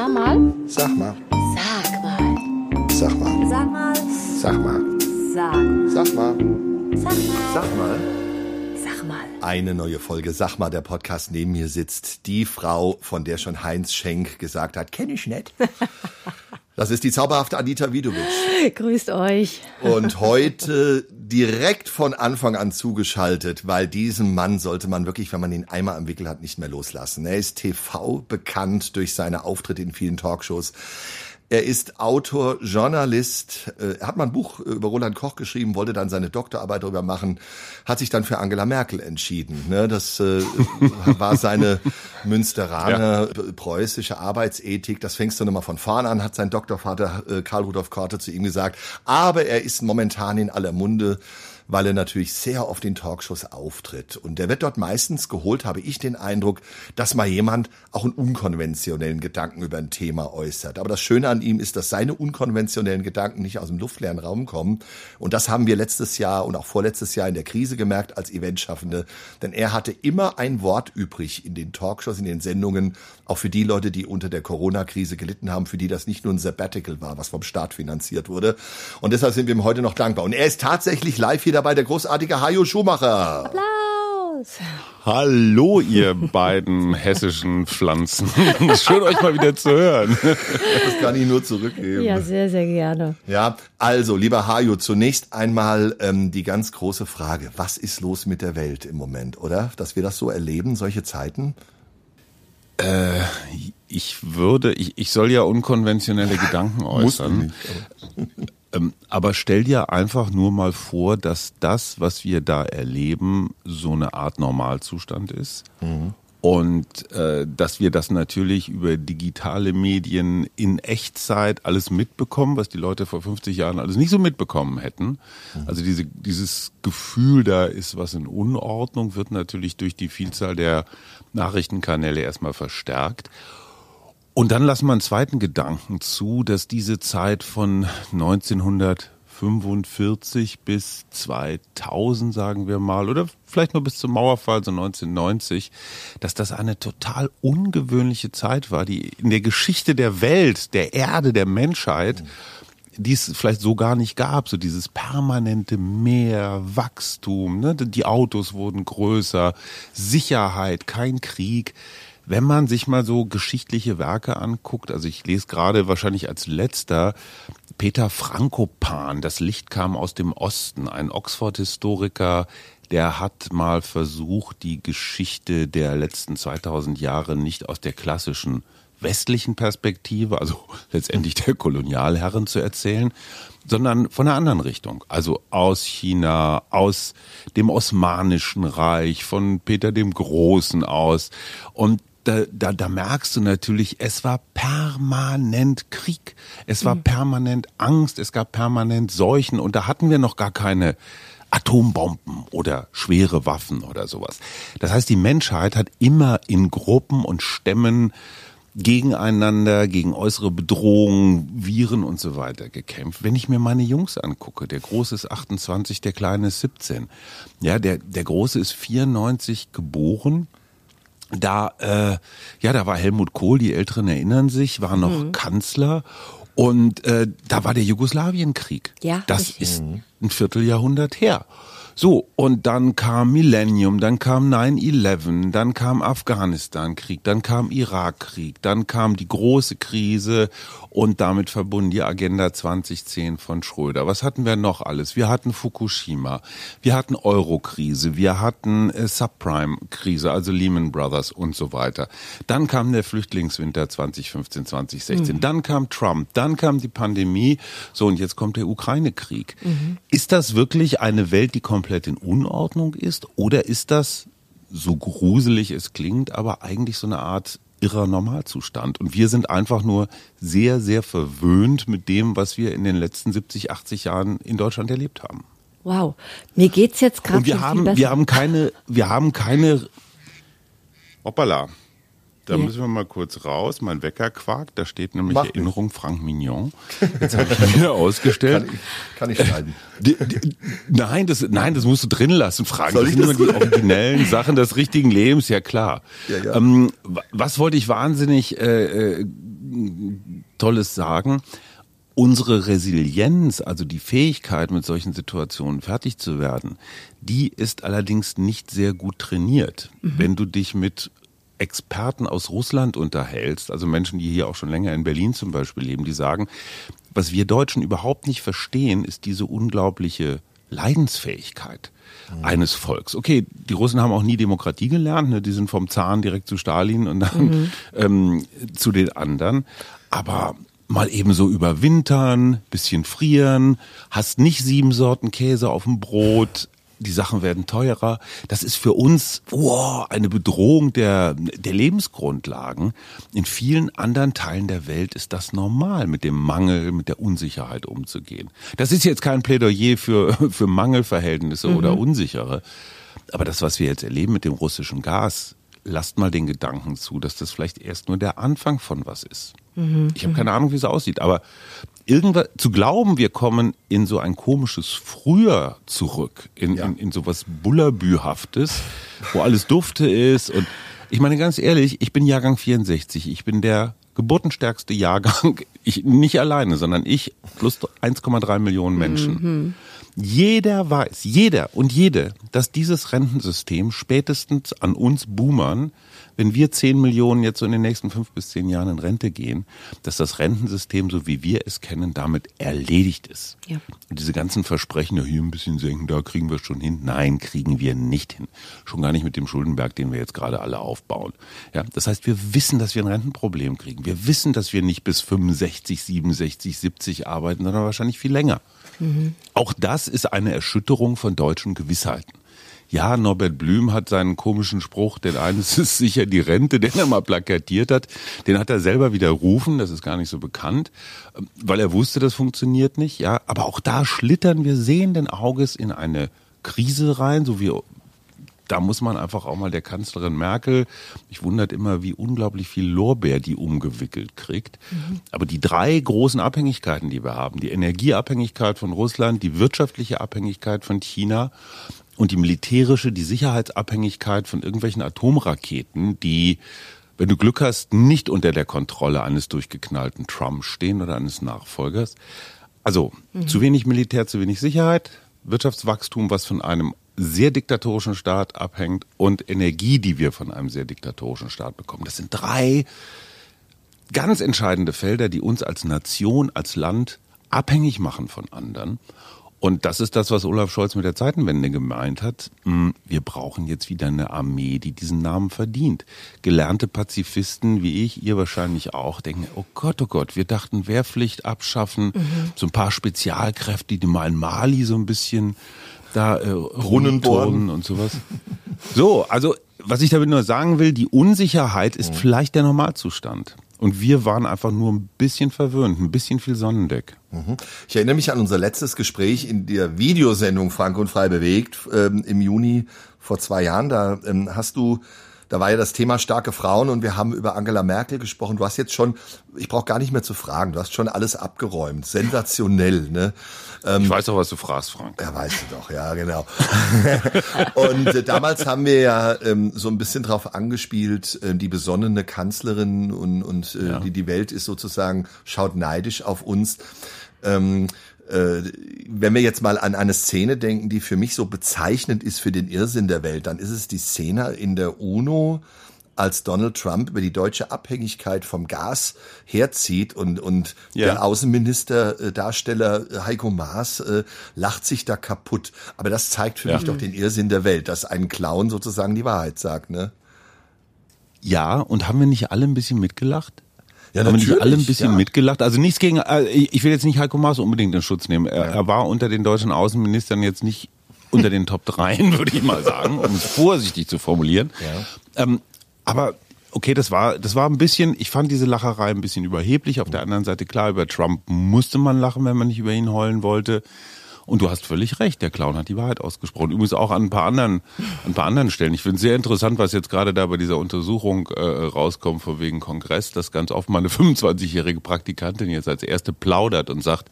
Sag mal. Sag mal. Sag mal. Sag mal. Sag mal. Sag mal. Sag. Mal. Sag mal. Sag mal. Sag mal. Eine neue Folge Sag mal, der Podcast neben mir sitzt die Frau, von der schon Heinz Schenk gesagt hat, kenne ich nicht. Das ist die zauberhafte Anita Widovic. Grüßt euch. Und heute direkt von Anfang an zugeschaltet, weil diesen Mann sollte man wirklich, wenn man ihn einmal am Wickel hat, nicht mehr loslassen. Er ist TV bekannt durch seine Auftritte in vielen Talkshows. Er ist Autor, Journalist. äh, Er hat mal ein Buch über Roland Koch geschrieben, wollte dann seine Doktorarbeit darüber machen, hat sich dann für Angela Merkel entschieden. Ne, Das äh, war seine Münsteraner preußische Arbeitsethik. Das fängst du nochmal von vorn an, hat sein Doktorvater äh, Karl Rudolf Korte zu ihm gesagt. Aber er ist momentan in aller Munde weil er natürlich sehr oft in Talkshows auftritt. Und der wird dort meistens geholt, habe ich den Eindruck, dass mal jemand auch einen unkonventionellen Gedanken über ein Thema äußert. Aber das Schöne an ihm ist, dass seine unkonventionellen Gedanken nicht aus dem luftleeren Raum kommen. Und das haben wir letztes Jahr und auch vorletztes Jahr in der Krise gemerkt als Eventschaffende. Denn er hatte immer ein Wort übrig in den Talkshows, in den Sendungen, auch für die Leute, die unter der Corona-Krise gelitten haben, für die das nicht nur ein Sabbatical war, was vom Staat finanziert wurde. Und deshalb sind wir ihm heute noch dankbar. Und er ist tatsächlich live hier dabei, der großartige Hajo Schumacher. Applaus. Hallo, ihr beiden hessischen Pflanzen. Schön, euch mal wieder zu hören. Das kann ich nur zurückgeben. Ja, sehr, sehr gerne. Ja, also, lieber Hajo, zunächst einmal ähm, die ganz große Frage. Was ist los mit der Welt im Moment, oder? Dass wir das so erleben, solche Zeiten? Ich würde, ich, ich soll ja unkonventionelle Gedanken äußern. Ähm, aber stell dir einfach nur mal vor, dass das, was wir da erleben, so eine Art Normalzustand ist. Und äh, dass wir das natürlich über digitale Medien in Echtzeit alles mitbekommen, was die Leute vor 50 Jahren alles nicht so mitbekommen hätten. Also diese, dieses Gefühl, da ist was in Unordnung, wird natürlich durch die Vielzahl der Nachrichtenkanäle erstmal verstärkt. Und dann lassen wir einen zweiten Gedanken zu, dass diese Zeit von 1945 bis 2000, sagen wir mal, oder vielleicht nur bis zum Mauerfall, so 1990, dass das eine total ungewöhnliche Zeit war, die in der Geschichte der Welt, der Erde, der Menschheit, die es vielleicht so gar nicht gab, so dieses permanente Mehr, Wachstum, ne? die Autos wurden größer, Sicherheit, kein Krieg. Wenn man sich mal so geschichtliche Werke anguckt, also ich lese gerade wahrscheinlich als letzter Peter Frankopan, Das Licht kam aus dem Osten, ein Oxford-Historiker, der hat mal versucht, die Geschichte der letzten 2000 Jahre nicht aus der klassischen westlichen Perspektive, also letztendlich der Kolonialherren zu erzählen, sondern von einer anderen Richtung. Also aus China, aus dem Osmanischen Reich, von Peter dem Großen aus. Und da, da, da merkst du natürlich, es war permanent Krieg, es war permanent Angst, es gab permanent Seuchen und da hatten wir noch gar keine Atombomben oder schwere Waffen oder sowas. Das heißt, die Menschheit hat immer in Gruppen und Stämmen gegeneinander, gegen äußere Bedrohungen, Viren und so weiter gekämpft. Wenn ich mir meine Jungs angucke, der Große ist 28, der Kleine ist 17. Ja, der, der Große ist 94 geboren. Da, äh, ja, da war Helmut Kohl, die Älteren erinnern sich, war noch Kanzler. Und äh, da war der Jugoslawienkrieg. Ja, das richtig. ist ein Vierteljahrhundert her. So, und dann kam Millennium, dann kam 9-11, dann kam Afghanistan-Krieg, dann kam Irak-Krieg, dann kam die große Krise und damit verbunden die Agenda 2010 von Schröder. Was hatten wir noch alles? Wir hatten Fukushima, wir hatten Euro-Krise, wir hatten äh, Subprime-Krise, also Lehman Brothers und so weiter. Dann kam der Flüchtlingswinter 2015, 2016, dann kam Trump, dann kam die Pandemie, so und jetzt kommt der Ukraine-Krieg. Ist das wirklich eine Welt, die komplett in Unordnung ist oder ist das, so gruselig es klingt, aber eigentlich so eine Art irrer Normalzustand. Und wir sind einfach nur sehr, sehr verwöhnt mit dem, was wir in den letzten 70, 80 Jahren in Deutschland erlebt haben. Wow. Mir geht's jetzt gerade Und wir haben, wir haben keine, wir haben keine, hoppala. Da Ja. müssen wir mal kurz raus. Mein Wecker quakt. Da steht nämlich Mach nicht. Erinnerung Frank Mignon. Jetzt habe ich ihn wieder ausgestellt. Kann ich, kann ich schneiden. Die, die, nein, das, nein, das musst du drin lassen, Fragen. Soll das sind immer die originellen Sachen des richtigen Lebens, ja klar. Ja, ja. Ähm, wa- was wollte ich wahnsinnig äh, äh, Tolles sagen. Unsere Resilienz, also die Fähigkeit, mit solchen Situationen fertig zu werden, die ist allerdings nicht sehr gut trainiert. Mhm. Wenn du dich mit Experten aus Russland unterhältst, also Menschen, die hier auch schon länger in Berlin zum Beispiel leben, die sagen, was wir Deutschen überhaupt nicht verstehen, ist diese unglaubliche Leidensfähigkeit mhm. eines Volks. Okay, die Russen haben auch nie Demokratie gelernt, ne? die sind vom Zahn direkt zu Stalin und dann mhm. ähm, zu den anderen. Aber mal eben so überwintern, bisschen frieren, hast nicht sieben Sorten Käse auf dem Brot, die Sachen werden teurer. Das ist für uns wow, eine Bedrohung der, der Lebensgrundlagen. In vielen anderen Teilen der Welt ist das normal, mit dem Mangel, mit der Unsicherheit umzugehen. Das ist jetzt kein Plädoyer für, für Mangelverhältnisse mhm. oder unsichere. Aber das, was wir jetzt erleben mit dem russischen Gas, lasst mal den Gedanken zu, dass das vielleicht erst nur der Anfang von was ist. Mhm. Ich habe keine Ahnung, wie es aussieht, aber irgendwas zu glauben, wir kommen in so ein komisches Früher zurück, in, ja. in, in so was Bullerbühaftes, wo alles dufte ist und ich meine ganz ehrlich, ich bin Jahrgang 64, ich bin der geburtenstärkste Jahrgang, ich nicht alleine, sondern ich plus 1,3 Millionen Menschen. Mhm. Jeder weiß, jeder und jede, dass dieses Rentensystem spätestens an uns Boomern wenn wir 10 Millionen jetzt so in den nächsten fünf bis zehn Jahren in Rente gehen, dass das Rentensystem, so wie wir es kennen, damit erledigt ist. Ja. Und diese ganzen Versprechen, ja, hier ein bisschen senken, da kriegen wir es schon hin. Nein, kriegen wir nicht hin. Schon gar nicht mit dem Schuldenberg, den wir jetzt gerade alle aufbauen. Ja, das heißt, wir wissen, dass wir ein Rentenproblem kriegen. Wir wissen, dass wir nicht bis 65, 67, 70 arbeiten, sondern wahrscheinlich viel länger. Mhm. Auch das ist eine Erschütterung von deutschen Gewissheiten. Ja, Norbert Blüm hat seinen komischen Spruch, denn eines ist sicher die Rente, den er mal plakatiert hat. Den hat er selber widerrufen, das ist gar nicht so bekannt, weil er wusste, das funktioniert nicht. Ja, aber auch da schlittern wir sehenden Auges in eine Krise rein, so wie da muss man einfach auch mal der Kanzlerin Merkel, ich wundert immer, wie unglaublich viel Lorbeer die umgewickelt kriegt. Mhm. Aber die drei großen Abhängigkeiten, die wir haben, die Energieabhängigkeit von Russland, die wirtschaftliche Abhängigkeit von China und die militärische, die Sicherheitsabhängigkeit von irgendwelchen Atomraketen, die, wenn du Glück hast, nicht unter der Kontrolle eines durchgeknallten Trump stehen oder eines Nachfolgers. Also mhm. zu wenig Militär, zu wenig Sicherheit, Wirtschaftswachstum, was von einem sehr diktatorischen Staat abhängt und Energie, die wir von einem sehr diktatorischen Staat bekommen. Das sind drei ganz entscheidende Felder, die uns als Nation, als Land abhängig machen von anderen. Und das ist das, was Olaf Scholz mit der Zeitenwende gemeint hat. Hm, wir brauchen jetzt wieder eine Armee, die diesen Namen verdient. Gelernte Pazifisten wie ich, ihr wahrscheinlich auch, denken, oh Gott, oh Gott, wir dachten Wehrpflicht abschaffen, mhm. so ein paar Spezialkräfte, die mal in Mali so ein bisschen da äh, Brunnenturnen und sowas. So, also was ich damit nur sagen will, die Unsicherheit ist mhm. vielleicht der Normalzustand. Und wir waren einfach nur ein bisschen verwöhnt, ein bisschen viel Sonnendeck. Mhm. Ich erinnere mich an unser letztes Gespräch in der Videosendung Frank und Frei bewegt ähm, im Juni vor zwei Jahren. Da ähm, hast du da war ja das Thema starke Frauen und wir haben über Angela Merkel gesprochen. Du hast jetzt schon, ich brauche gar nicht mehr zu fragen, du hast schon alles abgeräumt. Sensationell, ne? Ähm, ich weiß auch, was du fragst, Frank. Ja, weißt du doch, ja, genau. und äh, damals haben wir ja ähm, so ein bisschen drauf angespielt, äh, die besonnene Kanzlerin und, und äh, ja. die, die Welt ist sozusagen, schaut neidisch auf uns. Ähm, äh, wenn wir jetzt mal an eine Szene denken, die für mich so bezeichnend ist für den Irrsinn der Welt, dann ist es die Szene in der UNO, als Donald Trump über die deutsche Abhängigkeit vom Gas herzieht und, und ja. der Außenminister, äh, Darsteller äh, Heiko Maas äh, lacht sich da kaputt. Aber das zeigt für ja. mich doch den Irrsinn der Welt, dass ein Clown sozusagen die Wahrheit sagt, ne? Ja, und haben wir nicht alle ein bisschen mitgelacht? Ja, haben natürlich, alle ein bisschen ja. mitgelacht. Also nichts gegen, äh, ich will jetzt nicht Heiko Maas unbedingt in Schutz nehmen. Er, er war unter den deutschen Außenministern jetzt nicht unter den Top 3, würde ich mal sagen, um es vorsichtig zu formulieren. Ja. Ähm, aber okay, das war, das war ein bisschen, ich fand diese Lacherei ein bisschen überheblich. Auf der anderen Seite, klar, über Trump musste man lachen, wenn man nicht über ihn heulen wollte. Und du hast völlig recht, der Clown hat die Wahrheit ausgesprochen. Übrigens auch an ein paar anderen, an ein paar anderen Stellen. Ich finde es sehr interessant, was jetzt gerade da bei dieser Untersuchung äh, rauskommt, vor wegen Kongress, dass ganz oft mal eine 25-jährige Praktikantin jetzt als erste plaudert und sagt,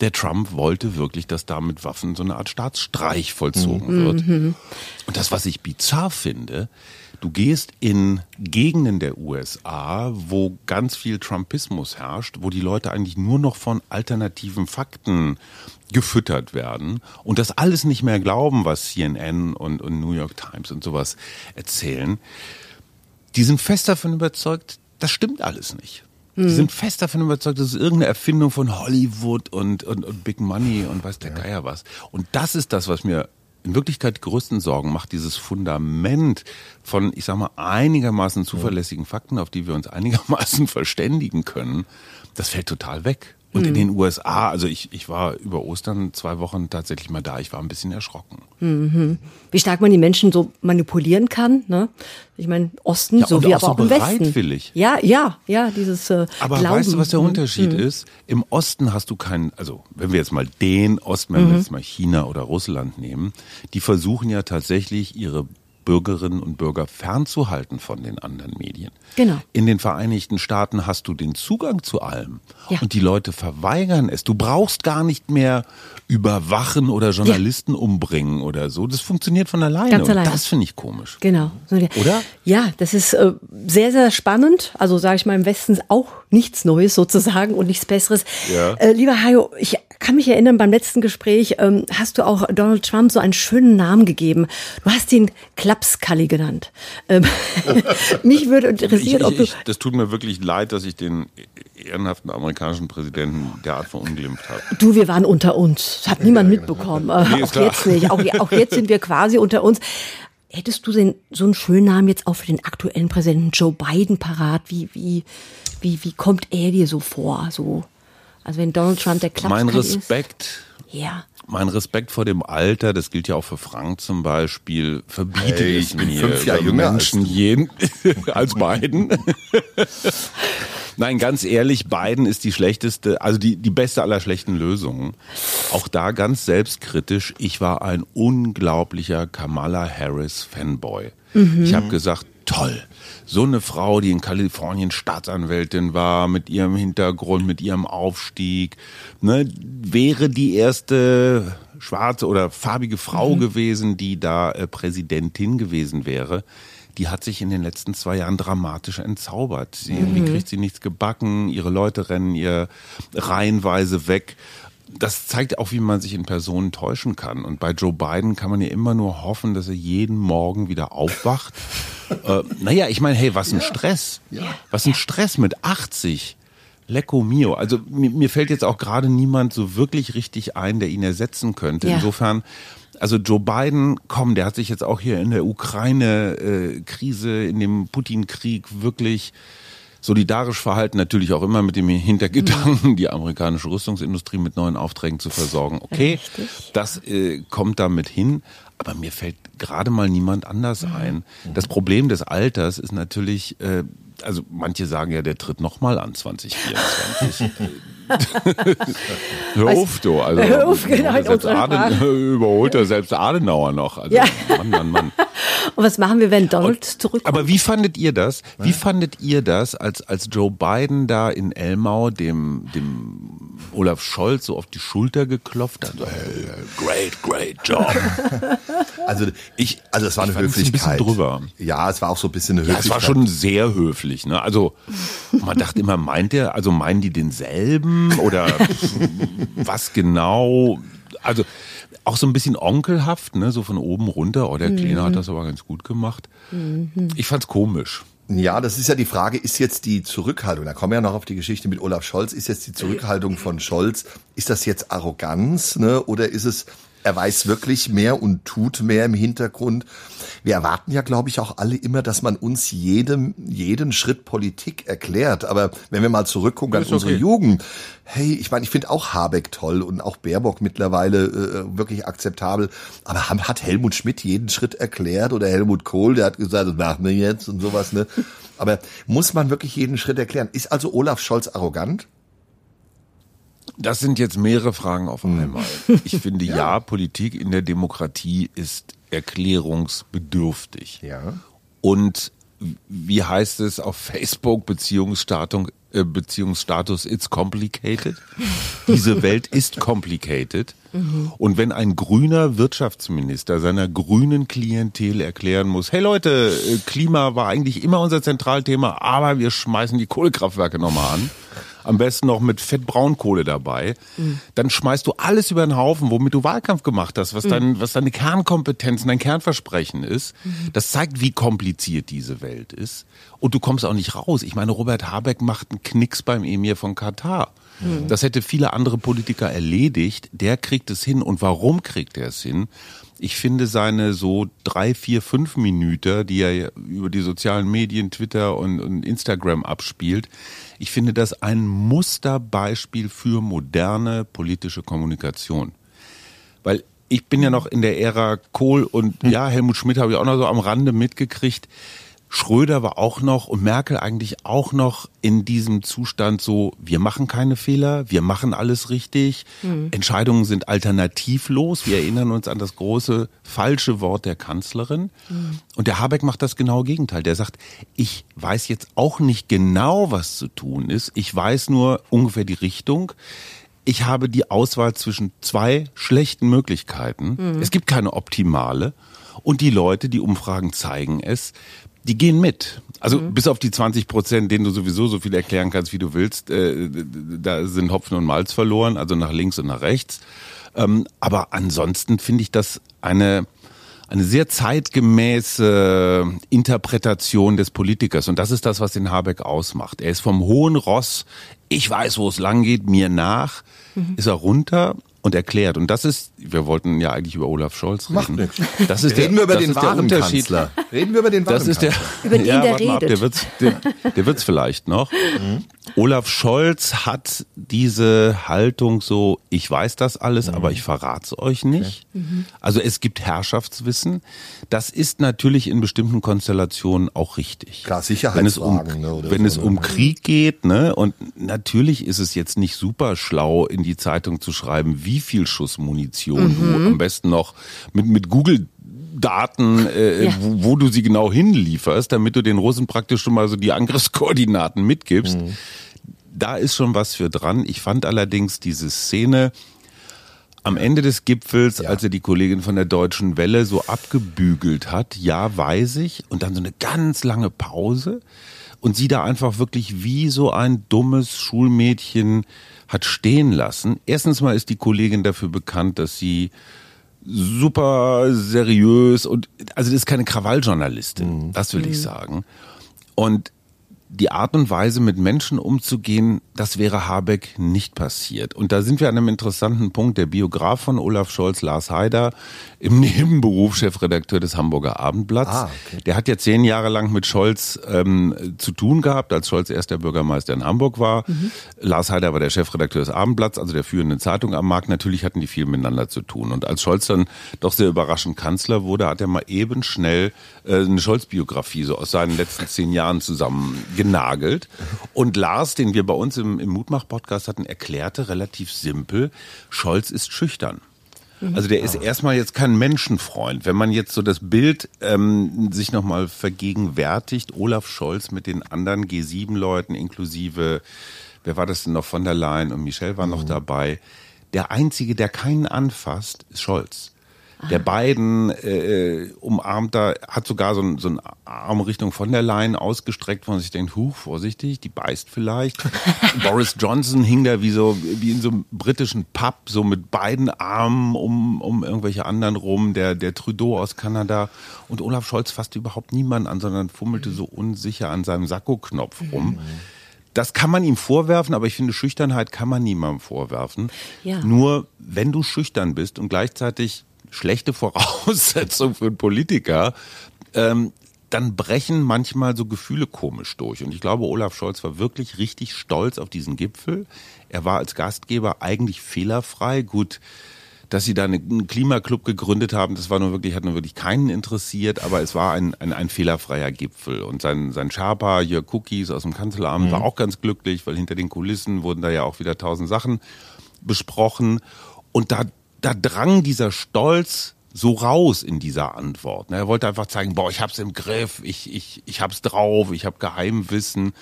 der Trump wollte wirklich, dass da mit Waffen so eine Art Staatsstreich vollzogen mhm. wird. Und das, was ich bizarr finde, Du gehst in Gegenden der USA, wo ganz viel Trumpismus herrscht, wo die Leute eigentlich nur noch von alternativen Fakten gefüttert werden und das alles nicht mehr glauben, was CNN und, und New York Times und sowas erzählen. Die sind fest davon überzeugt, das stimmt alles nicht. Die sind fest davon überzeugt, das ist irgendeine Erfindung von Hollywood und, und, und Big Money und weiß der Geier was. Und das ist das, was mir in Wirklichkeit die größten Sorgen macht, dieses Fundament von, ich sag mal, einigermaßen zuverlässigen Fakten, auf die wir uns einigermaßen verständigen können, das fällt total weg. Und in den USA, also ich, ich war über Ostern zwei Wochen tatsächlich mal da, ich war ein bisschen erschrocken. Wie stark man die Menschen so manipulieren kann, ne? Ich meine, Osten, Ja, so und wie auch aber so auch im Westen. Ja, ja, ja, dieses äh, Aber Glauben. weißt du, was der Mhm. Unterschied ist? Im Osten hast du keinen, also wenn wir jetzt mal den Osten, wenn wir jetzt mal China oder Russland nehmen, die versuchen ja tatsächlich ihre Bürgerinnen und Bürger fernzuhalten von den anderen Medien. Genau. In den Vereinigten Staaten hast du den Zugang zu allem Ja. und die Leute verweigern es. Du brauchst gar nicht mehr überwachen oder Journalisten umbringen oder so. Das funktioniert von alleine. Ganz und alleine. das finde ich komisch. Genau. Ja. Oder? Ja, das ist äh, sehr, sehr spannend. Also sage ich mal im Westen auch nichts Neues sozusagen und nichts Besseres. Ja. Äh, lieber Hajo, ich kann mich erinnern, beim letzten Gespräch ähm, hast du auch Donald Trump so einen schönen Namen gegeben. Du hast ihn Klapskalli genannt. Ähm, mich würde Ich, interessieren, ob ich, du... ich, das tut mir wirklich leid, dass ich den ehrenhaften amerikanischen Präsidenten derart verunglimpft habe. Du, wir waren unter uns. Das hat niemand mitbekommen. Äh, Nee, auch klar. jetzt nicht. Auch, auch jetzt sind wir quasi unter uns. Hättest du den, so einen schönen Namen jetzt auch für den aktuellen Präsidenten Joe Biden parat? Wie, wie, wie, wie kommt er dir so vor? So, also wenn Donald Trump der Klapskali Mein ist. Respekt, Ja. mein Respekt vor dem Alter, das gilt ja auch für Frank zum Beispiel, verbietet Hey, es ich bin mir, fünf Jahre jünger als Menschen du. jeden, als Biden. Nein, ganz ehrlich, Biden ist die schlechteste, also die, die beste aller schlechten Lösungen. Auch da ganz selbstkritisch, ich war ein unglaublicher Kamala Harris Fanboy. Ich habe gesagt, toll, so eine Frau, die in Kalifornien Staatsanwältin war, mit ihrem Hintergrund, mit ihrem Aufstieg, ne, wäre die erste schwarze oder farbige Frau gewesen, die da äh, Präsidentin gewesen wäre die hat sich in den letzten zwei Jahren dramatisch entzaubert. Sie, Irgendwie kriegt sie nichts gebacken, ihre Leute rennen ihr reihenweise weg. Das zeigt auch, wie man sich in Personen täuschen kann. Und bei Joe Biden kann man ja immer nur hoffen, dass er jeden Morgen wieder aufwacht. äh, naja, ich meine, hey, was ein Stress. Was ein Stress mit 80. Lecco mio. Also mir, mir fällt jetzt auch gerade niemand so wirklich richtig ein, der ihn ersetzen könnte. Ja. Insofern, also Joe Biden, komm, der hat sich jetzt auch hier in der Ukraine-Krise, in dem Putin-Krieg wirklich solidarisch verhalten, natürlich auch immer mit dem Hintergedanken, die amerikanische Rüstungsindustrie mit neuen Aufträgen zu versorgen. Okay, Richtig. das äh, kommt damit hin, aber mir fällt gerade mal niemand anders ein. Das Problem des Alters ist natürlich, äh, also manche sagen ja, der tritt nochmal an 2024. Hör auf, du. Also, Hör auf, genau, selbst Aden, überholt er selbst Adenauer noch. Also, Ja. Mann, Mann, Mann. Und was machen wir, wenn Donald zurückkommt? Aber wie fandet ihr das? Wie fandet ihr das, als, als Joe Biden da in Elmau dem, dem Olaf Scholz so auf die Schulter geklopft hat? So, hey, great, great job. Also ich, also es war eine Ich fand's ein Höflichkeit. bisschen drüber. Ja, es war auch so ein bisschen eine Ja, Höflichkeit. es war schon sehr höflich. Ne? Also man dachte immer, meint er, also meinen die denselben oder was genau? Also auch so ein bisschen onkelhaft, ne? so von oben runter. Oh, der Kleine hat das aber ganz gut gemacht. Ich fand's komisch. Ja, das ist ja die Frage, ist jetzt die Zurückhaltung, da kommen wir ja noch auf die Geschichte mit Olaf Scholz, ist jetzt die Zurückhaltung von Scholz, ist das jetzt Arroganz, ne, oder ist es, er weiß wirklich mehr und tut mehr im Hintergrund? Wir erwarten ja, glaube ich, auch alle immer, dass man uns jedem, jeden Schritt Politik erklärt. Aber wenn wir mal zurückgucken an Ist unsere okay. Jugend, hey, ich meine, ich finde auch Habeck toll und auch Baerbock mittlerweile äh, wirklich akzeptabel. Aber hat Helmut Schmidt jeden Schritt erklärt oder Helmut Kohl, der hat gesagt, das machen wir jetzt und sowas, ne? Aber muss man wirklich jeden Schritt erklären? Ist also Olaf Scholz arrogant? Das sind jetzt mehrere Fragen auf einmal. Ich finde ja. Politik in der Demokratie ist erklärungsbedürftig. Ja. Und wie heißt es auf Facebook, Beziehungsstatus, äh, Beziehungsstatus, it's complicated. Diese Welt ist complicated. Mhm. Und wenn ein grüner Wirtschaftsminister seiner grünen Klientel erklären muss, hey Leute, äh, Klima war eigentlich immer unser Zentralthema, aber wir schmeißen die Kohlekraftwerke nochmal an am besten noch mit Fettbraunkohle dabei, mhm. dann schmeißt du alles über den Haufen, womit du Wahlkampf gemacht hast, was, mhm. dein, was deine Kernkompetenz, dein Kernversprechen ist. Mhm. Das zeigt, wie kompliziert diese Welt ist. Und du kommst auch nicht raus. Ich meine, Robert Habeck macht einen Knicks beim Emir von Katar. Mhm. Das hätte viele andere Politiker erledigt. Der kriegt es hin. Und warum kriegt er es hin? Ich finde seine so drei, vier, fünf Minuten, die er über die sozialen Medien, Twitter und, und Instagram abspielt, ich finde das ein Musterbeispiel für moderne politische Kommunikation. Weil ich bin ja noch in der Ära Kohl und hm. ja, Helmut Schmidt habe ich auch noch so am Rande mitgekriegt. Schröder war auch noch und Merkel eigentlich auch noch in diesem Zustand so, wir machen keine Fehler, wir machen alles richtig, mhm. Entscheidungen sind alternativlos. Wir erinnern uns an das große falsche Wort der Kanzlerin. Mhm. Und der Habeck macht das genaue Gegenteil. Der sagt, ich weiß jetzt auch nicht genau, was zu tun ist. Ich weiß nur ungefähr die Richtung. Ich habe die Auswahl zwischen zwei schlechten Möglichkeiten. Mhm. Es gibt keine optimale. Und die Leute, die Umfragen zeigen es, die gehen mit. Also mhm. bis auf die 20 Prozent, denen du sowieso so viel erklären kannst, wie du willst, äh, da sind Hopfen und Malz verloren, also nach links und nach rechts. Ähm, aber ansonsten finde ich das eine eine sehr zeitgemäße Interpretation des Politikers. Und das ist das, was den Habeck ausmacht. Er ist vom hohen Ross, ich weiß, wo es lang geht, mir nach, mhm. ist er runter und erklärt. Und das ist, wir wollten ja eigentlich über Olaf Scholz reden. Macht. Das ist reden der, wir über den wahren Kanzler. Reden wir über den wahren das ist der, Über den ja, der redet. Ab, der wird's, der, der wird's vielleicht noch. Mhm. Olaf Scholz hat diese Haltung so, ich weiß das alles, mhm. aber ich verrate es euch nicht. Okay. Mhm. Also es gibt Herrschaftswissen. Das ist natürlich in bestimmten Konstellationen auch richtig. Klar, Sicherheitsfragen. Wenn es um, ne, wenn so, es ne? um Krieg geht, ne, und natürlich ist es jetzt nicht super schlau, in die Zeitung zu schreiben, wie viel Schuss Munition mhm. du am besten noch mit, mit Google Daten, äh, ja. wo, wo, du sie genau hinlieferst, damit du den Russen praktisch schon mal so die Angriffskoordinaten mitgibst. Mhm. Da ist schon was für dran. Ich fand allerdings diese Szene am Ende des Gipfels, ja. als er die Kollegin von der Deutschen Welle so abgebügelt hat, ja, weiß ich, und dann so eine ganz lange Pause und sie da einfach wirklich wie so ein dummes Schulmädchen hat stehen lassen. Erstens mal ist die Kollegin dafür bekannt, dass sie super seriös und also das ist keine Krawalljournalistin, mhm. das will mhm. ich sagen. Und die Art und Weise, mit Menschen umzugehen, das wäre Habeck nicht passiert. Und da sind wir an einem interessanten Punkt. Der Biograf von Olaf Scholz, Lars Haider, im Nebenberuf Chefredakteur des Hamburger Abendblatts. Ah, okay. Der hat ja zehn Jahre lang mit Scholz ähm, zu tun gehabt, als Scholz erster Bürgermeister in Hamburg war. Mhm. Lars Haider war der Chefredakteur des Abendblatts, also der führenden Zeitung am Markt. Natürlich hatten die viel miteinander zu tun. Und als Scholz dann doch sehr überraschend Kanzler wurde, hat er mal eben schnell äh, eine Scholz-Biografie so aus seinen letzten zehn Jahren zusammen genagelt. Und Lars, den wir bei uns im, im Mutmach-Podcast hatten, erklärte relativ simpel, Scholz ist schüchtern. Mhm. Also der ist erstmal jetzt kein Menschenfreund. Wenn man jetzt so das Bild ähm, sich nochmal vergegenwärtigt, Olaf Scholz mit den anderen G7-Leuten inklusive, wer war das denn noch, von der Leyen und Michel war noch mhm. dabei. Der Einzige, der keinen anfasst, ist Scholz der beiden äh, umarmt da, hat sogar so, ein, so einen Arm Richtung von der Leyen ausgestreckt, wo man sich denkt, huch, vorsichtig, die beißt vielleicht. Boris Johnson hing da wie so, wie in so einem britischen Pub, so mit beiden Armen um, um irgendwelche anderen rum, der, der Trudeau aus Kanada. Und Olaf Scholz fasste überhaupt niemanden an, sondern fummelte so unsicher an seinem Sakko-Knopf rum. Mhm. Das kann man ihm vorwerfen, aber ich finde, Schüchternheit kann man niemandem vorwerfen. Ja. Nur wenn du schüchtern bist und gleichzeitig schlechte Voraussetzung für einen Politiker, ähm, dann brechen manchmal so Gefühle komisch durch. Und ich glaube, Olaf Scholz war wirklich richtig stolz auf diesen Gipfel. Er war als Gastgeber eigentlich fehlerfrei. Gut, dass sie da einen Klimaclub gegründet haben, das war nur wirklich, hat nur wirklich keinen interessiert, aber es war ein, ein, ein fehlerfreier Gipfel. Und sein, sein Sherpa, Jörg Cookies aus dem Kanzleramt, mhm. war auch ganz glücklich, weil hinter den Kulissen wurden da ja auch wieder tausend Sachen besprochen. Und da da drang dieser Stolz so raus in dieser Antwort. Er wollte einfach zeigen, boah, ich hab's im Griff, ich, ich, ich hab's drauf, ich habe Geheimwissen.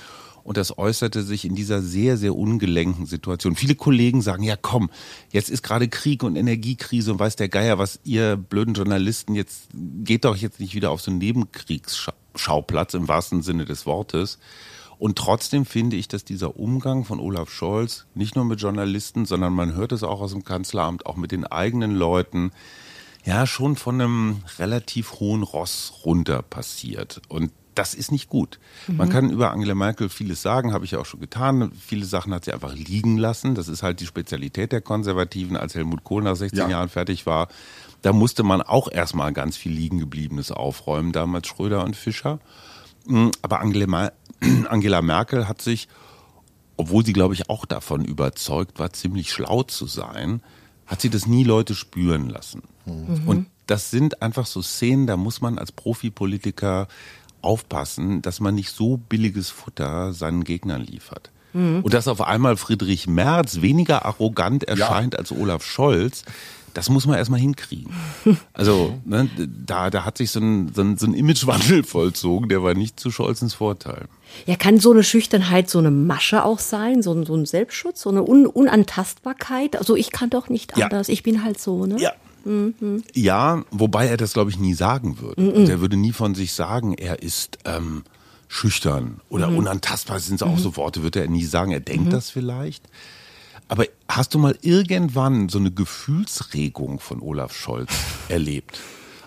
Und das äußerte sich in dieser sehr, sehr ungelenken Situation. Viele Kollegen sagen, ja komm, jetzt ist gerade Krieg und Energiekrise und weiß der Geier, was ihr blöden Journalisten jetzt, geht doch jetzt nicht wieder auf so einen Nebenkriegsschauplatz im wahrsten Sinne des Wortes. Und trotzdem finde ich, dass dieser Umgang von Olaf Scholz nicht nur mit Journalisten, sondern man hört es auch aus dem Kanzleramt, auch mit den eigenen Leuten, ja, schon von einem relativ hohen Ross runter passiert. Und das ist nicht gut. Mhm. Man kann über Angela Merkel vieles sagen, habe ich ja auch schon getan. Viele Sachen hat sie einfach liegen lassen. Das ist halt die Spezialität der Konservativen. Als Helmut Kohl nach 16 ja. Jahren fertig war, da musste man auch erstmal ganz viel liegen gebliebenes aufräumen, damals Schröder und Fischer. Mm, aber Angela, Angela Merkel hat sich, obwohl sie, glaube ich, auch davon überzeugt war, ziemlich schlau zu sein, hat sie das nie Leute spüren lassen. Mhm. Und das sind einfach so Szenen, da muss man als Profipolitiker aufpassen, dass man nicht so billiges Futter seinen Gegnern liefert. Mhm. Und dass auf einmal Friedrich Merz weniger arrogant erscheint ja. als Olaf Scholz, das muss man erstmal hinkriegen. Also ne, da, da hat sich so ein, so, ein, so ein Imagewandel vollzogen, der war nicht zu Scholzens Vorteil. Ja, kann so eine Schüchternheit so eine Masche auch sein, so ein, so ein Selbstschutz, so eine Un Unantastbarkeit? Also ich kann doch nicht anders, ja. ich bin halt so, ne? Ja, Mhm. Ja, wobei er das, glaube ich, nie sagen würde. Mhm. Also er würde nie von sich sagen, er ist ähm, schüchtern oder mhm. unantastbar, sind auch mhm. so Worte, würde er nie sagen. Er denkt mhm. das vielleicht. Aber hast du mal irgendwann so eine Gefühlsregung von Olaf Scholz erlebt?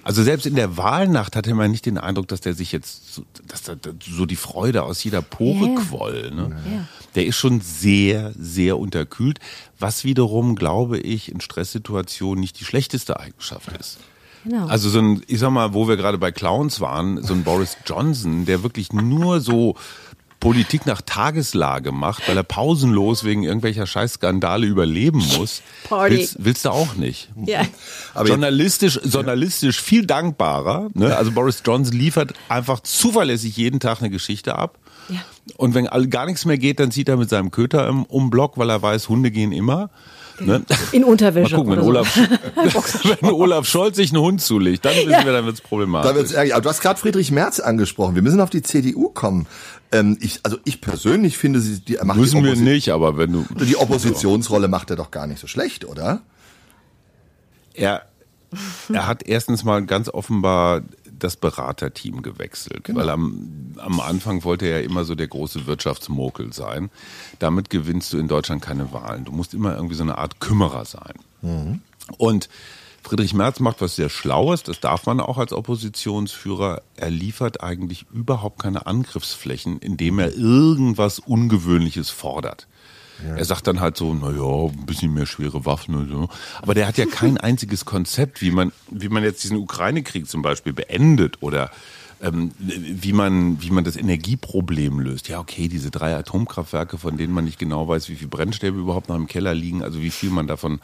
Also selbst in der Wahlnacht hatte man nicht den Eindruck, dass der sich jetzt, so, dass da so die Freude aus jeder Pore yeah. quoll. Ne? Yeah. Der ist schon sehr, sehr unterkühlt, was wiederum, glaube ich, in Stresssituationen nicht die schlechteste Eigenschaft ist. Genau. Also so ein, ich sag mal, wo wir gerade bei Clowns waren, so ein Boris Johnson, der wirklich nur so Politik nach Tageslage macht, weil er pausenlos wegen irgendwelcher Scheißskandale überleben muss, willst, willst du auch nicht. Ja. Aber journalistisch, journalistisch viel dankbarer. Ne? Also Boris Johnson liefert einfach zuverlässig jeden Tag eine Geschichte ab. Ja. Und wenn gar nichts mehr geht, dann zieht er mit seinem Köter im Umblock, weil er weiß, Hunde gehen immer. Ne? In Unterwäsche. Mal gucken, wenn, Olaf, so. wenn Olaf Scholz sich einen Hund zulegt, dann wissen ja. wir, dann wird's problematisch. Da wird's ärgerlich. Aber du hast gerade Friedrich Merz angesprochen. Wir müssen auf die CDU kommen. Ähm, ich, also ich persönlich finde, sie die, er macht müssen die wir nicht, aber wenn du die Oppositionsrolle macht er doch gar nicht so schlecht, oder? Er er hat erstens mal ganz offenbar das Beraterteam gewechselt, genau. weil am, am Anfang wollte er ja immer so der große Wirtschaftsmokel sein. Damit gewinnst du in Deutschland keine Wahlen. Du musst immer irgendwie so eine Art Kümmerer sein. Mhm. Und Friedrich Merz macht was sehr Schlaues, das darf man auch als Oppositionsführer. Er liefert eigentlich überhaupt keine Angriffsflächen, indem er irgendwas Ungewöhnliches fordert. Er sagt dann halt so, naja, ein bisschen mehr schwere Waffen und so. Aber der hat ja kein einziges Konzept, wie man, wie man jetzt diesen Ukraine-Krieg zum Beispiel beendet oder ähm, wie man wie man das Energieproblem löst. Ja, okay, diese drei Atomkraftwerke, von denen man nicht genau weiß, wie viel Brennstäbe überhaupt noch im Keller liegen, also wie viel man davon,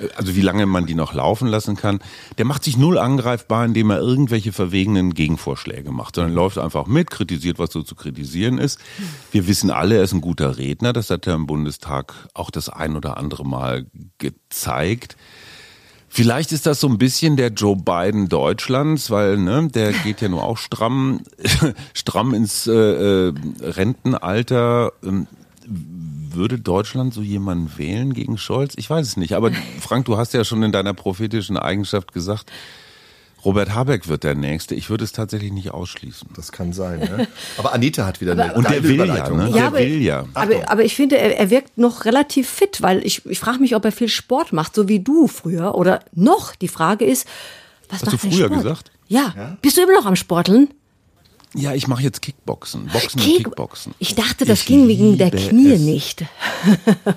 äh, also wie lange man die noch laufen lassen kann. Der macht sich null angreifbar, indem er irgendwelche verwegenen Gegenvorschläge macht, sondern läuft einfach mit, kritisiert, was so zu kritisieren ist. Wir wissen alle, er ist ein guter Redner. Das hat er im Bundestag auch das ein oder andere Mal gezeigt. Vielleicht ist das so ein bisschen der Joe Biden Deutschlands, weil ne, der geht ja nur auch stramm, stramm ins äh, äh, Rentenalter. Ähm, würde Deutschland so jemanden wählen gegen Scholz? Ich weiß es nicht. Aber Frank, du hast ja schon in deiner prophetischen Eigenschaft gesagt, Robert Habeck wird der Nächste. Ich würde es tatsächlich nicht ausschließen. Das kann sein. Ne? Aber Anita hat wieder eine Und der will ja, ne? Ja, der aber, will ja. Aber, aber ich finde, er, er wirkt noch relativ fit, weil ich, ich frage mich, ob er viel Sport macht, so wie du früher oder noch. Die Frage ist, was Hast macht du früher Sport? gesagt? Ja. ja. Bist du immer noch am Sporteln? Ja, ich mache jetzt Kickboxen, Boxen Kick und Kickboxen. Ich dachte, das ich ging wegen der Knie es. nicht.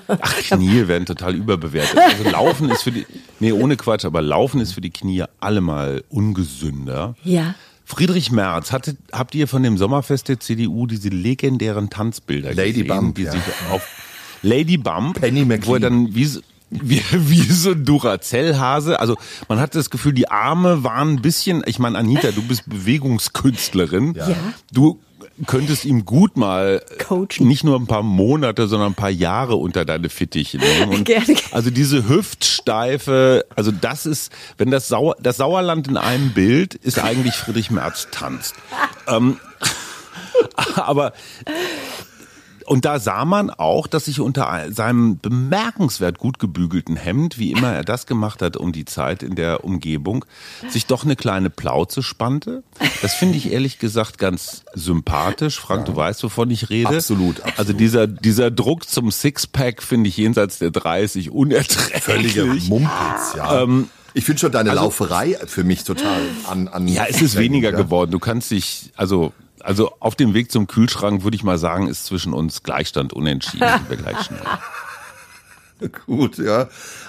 Ach, Knie werden total überbewertet. Also Laufen ist für die, nee, ohne Quatsch, aber Laufen ist für die Knie allemal ungesünder. Ja. Friedrich Merz, hatte, habt ihr von dem Sommerfest der CDU diese legendären Tanzbilder Lady gesehen, Bump, die ja. sich auf Lady Bump, Penny McLean. wo er dann wie, wie, wie so ein Duracell-Hase. Also man hat das Gefühl, die Arme waren ein bisschen, ich meine, Anita, du bist Bewegungskünstlerin. Ja. Du könntest ihm gut mal Coachen. nicht nur ein paar Monate, sondern ein paar Jahre unter deine Fittiche nehmen. Und Gerne. Also diese Hüftsteife, also das ist, wenn das, Sauer, das Sauerland in einem Bild ist eigentlich Friedrich Merz tanzt. ähm, aber und da sah man auch, dass sich unter seinem bemerkenswert gut gebügelten Hemd, wie immer er das gemacht hat um die Zeit in der Umgebung, sich doch eine kleine Plauze spannte. Das finde ich ehrlich gesagt ganz sympathisch. Frank, du weißt, wovon ich rede. Absolut, absolut. Also dieser, dieser Druck zum Sixpack finde ich jenseits der 30 unerträglich. Völliger Mumpitz, ja. Ähm, ich finde schon deine Lauferei für mich total an. an Ja, es ist weniger ja. geworden. Du kannst dich, also, also auf dem Weg zum Kühlschrank würde ich mal sagen, ist zwischen uns Gleichstand unentschieden. Wir gleich schnell. Gut, ja.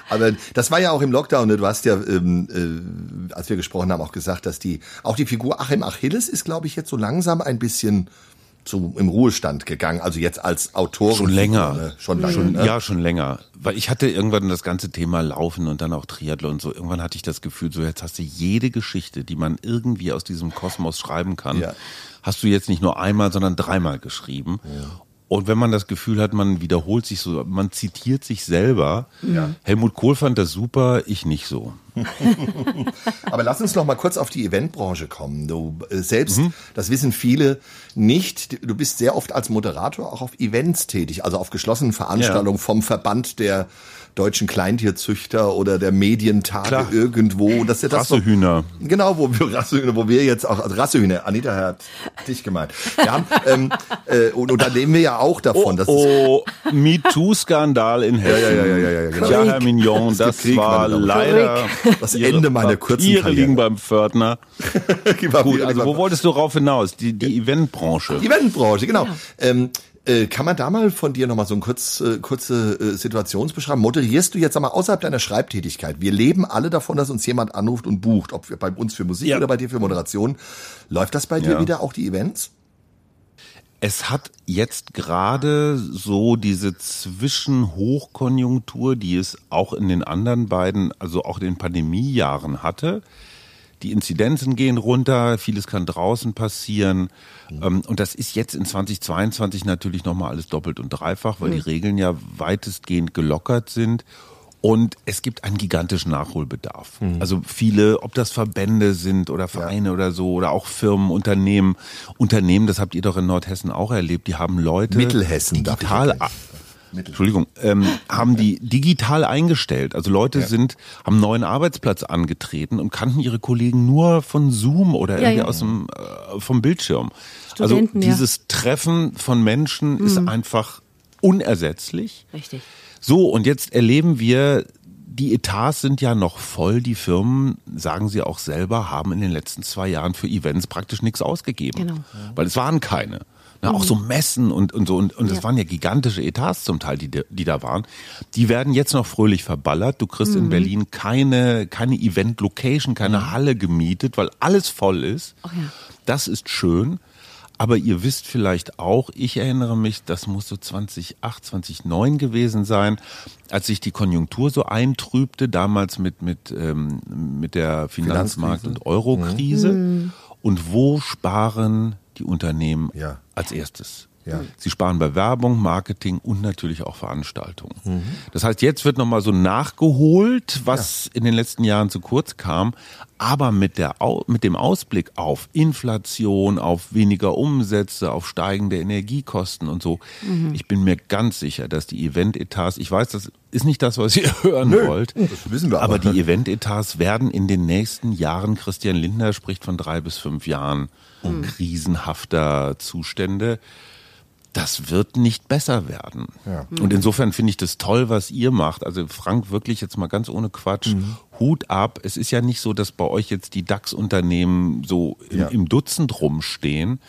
Aber das war ja auch im Lockdown. Ne? Du hast ja, ähm, äh, als wir gesprochen haben, auch gesagt, dass die auch die Figur Achim Achilles ist, glaube ich, jetzt so langsam ein bisschen zu, im Ruhestand gegangen. Also jetzt als Autor. Schon länger. Ne? Schon lange. Schon, ne? Ja, schon länger. Weil ich hatte irgendwann das ganze Thema Laufen und dann auch Triathlon und so. Irgendwann hatte ich das Gefühl, so jetzt hast du jede Geschichte, die man irgendwie aus diesem Kosmos schreiben kann, Ja. hast du jetzt nicht nur einmal, sondern dreimal geschrieben. Und wenn man das Gefühl hat, man wiederholt sich so, man zitiert sich selber. Helmut Kohl fand das super, ich nicht so. Aber lass uns noch mal kurz auf die Eventbranche kommen. Du äh, selbst, Mhm. das wissen viele nicht, du bist sehr oft als Moderator auch auf Events tätig, also auf geschlossenen Veranstaltungen vom Verband der deutschen Kleintierzüchter oder der Medientage Klar. irgendwo. Das ist ja das Rassehühner. Genau, wo wir Rassehühner, wo wir jetzt auch, also Rassehühner, Anita hat dich gemeint. Wir haben, ähm, äh, und, und da nehmen wir ja auch davon. dass es- Oh, MeToo-Skandal in Hessen. Ja, ja, ja, ja, ja, genau. Ja, Herr Mignon, das Krieg, war leider Das Ihre Ende meiner kurzen Karriere. liegen beim Pförtner. Gut, also wo wolltest du rauf hinaus? Die, die Eventbranche. Die Eventbranche, genau. Ähm, äh, kann man da mal von dir nochmal so eine kurz, äh, kurze äh, Situationsbeschreibung? Moderierst du jetzt einmal außerhalb deiner Schreibtätigkeit? Wir leben alle davon, dass uns jemand anruft und bucht, ob wir bei uns für Musik Ja. oder bei dir für Moderation. Läuft das bei dir Ja. wieder auch die Events? Es hat jetzt gerade so diese Zwischenhochkonjunktur, die es auch in den anderen beiden, also auch in den Pandemiejahren hatte. Die Inzidenzen gehen runter, vieles kann draußen passieren. Ähm, Und das ist jetzt in 2022 natürlich nochmal alles doppelt und dreifach, weil die Regeln ja weitestgehend gelockert sind. Und es gibt einen gigantischen Nachholbedarf. Also viele, ob das Verbände sind oder Vereine oder so, oder auch Firmen, Unternehmen. Unternehmen, das habt ihr doch in Nordhessen auch erlebt, die haben Leute Mittelhessen, digital, ergänzen. Entschuldigung, ähm, haben die digital eingestellt. Also Leute sind, haben einen neuen Arbeitsplatz angetreten und kannten ihre Kollegen nur von Zoom oder Ja, irgendwie ja. aus dem äh, vom Bildschirm. Studenten, also ja. dieses Treffen von Menschen ist einfach unersetzlich. Richtig. So, und jetzt erleben wir, die Etats sind ja noch voll. Die Firmen, sagen sie auch selber, haben in den letzten zwei Jahren für Events praktisch nichts ausgegeben. Genau. Weil es waren keine. Na, Auch so Messen und, und so. Und, und es Ja. waren ja gigantische Etats zum Teil, die, da- die da waren. Die werden jetzt noch fröhlich verballert. Du kriegst in Berlin keine, keine Event-Location, keine Halle gemietet, weil alles voll ist. Ach ja. Das ist schön. Aber ihr wisst vielleicht auch, ich erinnere mich, das muss so 2008, 2009 gewesen sein, als sich die Konjunktur so eintrübte, damals mit, mit, ähm, mit der Finanzmarkt- und Eurokrise. Und wo sparen die Unternehmen Ja. als erstes? Ja. Sie sparen bei Werbung, Marketing und natürlich auch Veranstaltungen. Das heißt, jetzt wird nochmal so nachgeholt, was in den letzten Jahren zu kurz kam, aber mit, der, mit dem Ausblick auf Inflation, auf weniger Umsätze, auf steigende Energiekosten und so. Ich bin mir ganz sicher, dass die Event-Etats, ich weiß, das ist nicht das, was ihr hören wollt, das wissen wir aber. aber die Event-Etats werden in den nächsten Jahren, Christian Lindner spricht von drei bis fünf Jahren krisenhafter Zustände, das wird nicht besser werden. Ja. Und insofern finde ich das toll, was ihr macht. Also Frank, wirklich jetzt mal ganz ohne Quatsch, Hut ab. Es ist ja nicht so, dass bei euch jetzt die DAX-Unternehmen so im, Ja. im Dutzend rumstehen.